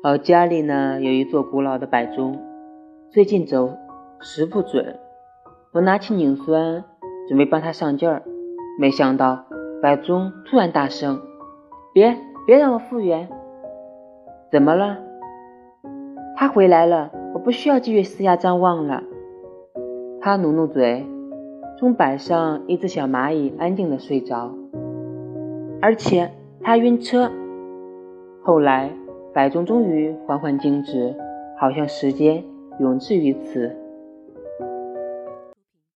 老家里呢有一座古老的摆钟，最近走时不准。我拿起拧栓准备帮他上劲儿，没想到摆钟突然大声：“别别让我复原！”怎么了？他回来了，我不需要继续四下张望了。他努努嘴，钟摆上一只小蚂蚁安静的睡着，而且他晕车。后来摆钟终于缓缓静止，好像时间永滞于此。